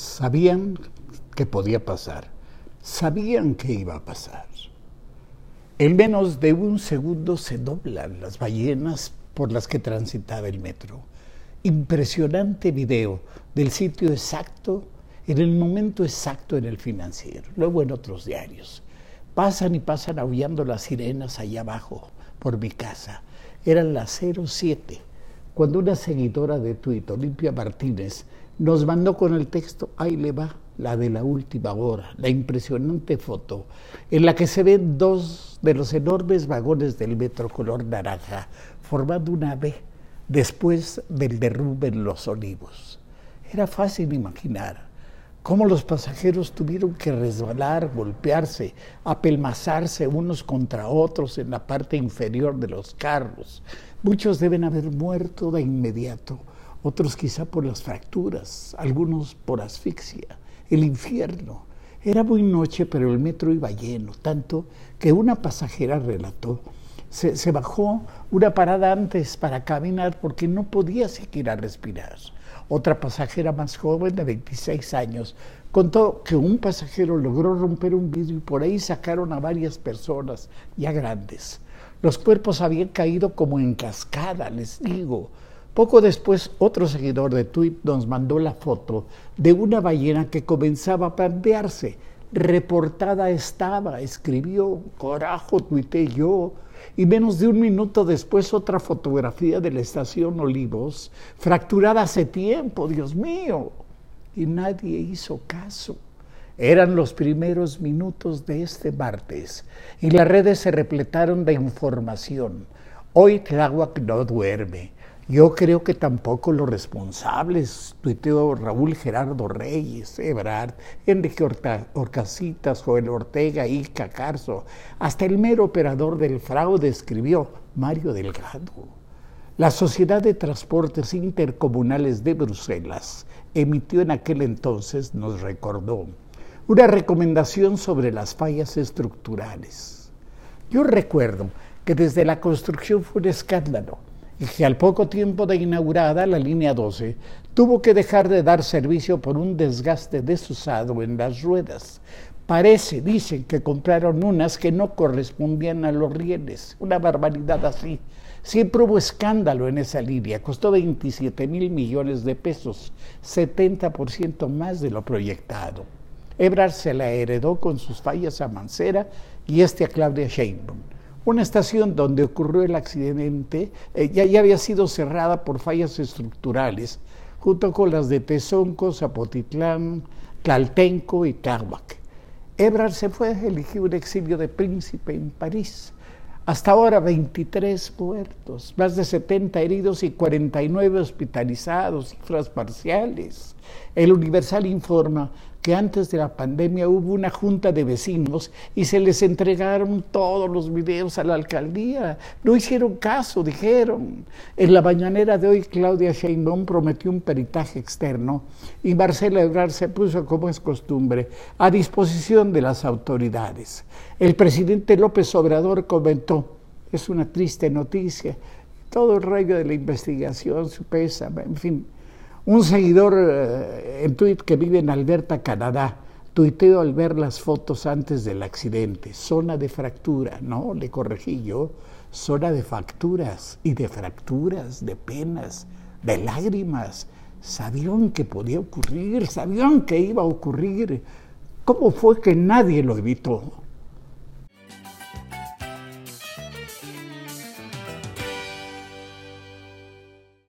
Sabían que podía pasar, sabían que iba a pasar. En menos de un segundo se doblan las ballenas por las que transitaba el metro. Impresionante video del sitio exacto, en el momento exacto en el financiero, luego en otros diarios. Pasan y pasan aullando las sirenas allá abajo, por mi casa. Eran las 07, cuando una seguidora de Twitter, Olimpia Martínez, nos mandó con el texto, ahí le va, la de la última hora, la impresionante foto, en la que se ven dos de los enormes vagones del metro color naranja, formando una B después del derrumbe en los olivos. Era fácil imaginar cómo los pasajeros tuvieron que resbalar, golpearse, apelmazarse unos contra otros en la parte inferior de los carros. Muchos deben haber muerto de inmediato, otros quizá por las fracturas, algunos por asfixia el infierno. Era muy noche, pero el metro iba lleno, tanto que una pasajera relató, se, bajó una parada antes para caminar porque no podía siquiera respirar. Otra pasajera más joven, de 26 años, contó que un pasajero logró romper un vidrio y por ahí sacaron a varias personas ya grandes. Los cuerpos habían caído como en cascada, les digo. Poco después, otro seguidor de Tweet nos mandó la foto de una ballena que comenzaba a pandearse. Reportada estaba, escribió, corajo, tuité yo. Y menos de un minuto después, otra fotografía de la estación Olivos, fracturada hace tiempo, Dios mío. Y nadie hizo caso. Eran los primeros minutos de este martes y las redes se repletaron de información. Hoy Tláhuac no duerme. Yo creo que tampoco los responsables, tuiteó Raúl Gerardo Reyes, Ebrard, Enrique Orcasitas, Joel Ortega, Ica Carso, hasta el mero operador del fraude escribió Mario Delgado. La Sociedad de Transportes Intercomunales de Bruselas emitió en aquel entonces, nos recordó, una recomendación sobre las fallas estructurales. Yo recuerdo que desde la construcción fue un escándalo y que al poco tiempo de inaugurada la línea 12 tuvo que dejar de dar servicio por un desgaste desusado en las ruedas. Parece, dicen, que compraron unas que no correspondían a los rieles, una barbaridad así. Siempre hubo escándalo en esa línea, costó 27 mil millones de pesos, 70% más de lo proyectado. Ebrard se la heredó con sus fallas a Mancera y este a Claudia Sheinbaum. Una estación donde ocurrió el accidente eh, ya, había sido cerrada por fallas estructurales, junto con las de Tezonco, Zapotitlán, Tlaltenco y Tláhuac. Ebrard se fue, eligió un exilio de príncipe en París. Hasta ahora 23 muertos, más de 70 heridos y 49 hospitalizados, cifras parciales. El Universal informa que antes de la pandemia hubo una junta de vecinos y se les entregaron todos los videos a la alcaldía. No hicieron caso, dijeron. En la mañanera de hoy Claudia Sheinbaum prometió un peritaje externo y Marcela Ebrard se puso, como es costumbre, a disposición de las autoridades. El presidente López Obrador comentó, es una triste noticia, todo el rayo de la investigación, su pésame, en fin, un seguidor eh, en tweet que vive en Alberta, Canadá, tuiteó al ver las fotos antes del accidente, zona de fractura, no, le corregí yo, zona de facturas y de fracturas, de penas, de lágrimas. Sabían que podía ocurrir, sabían que iba a ocurrir. ¿Cómo fue que nadie lo evitó?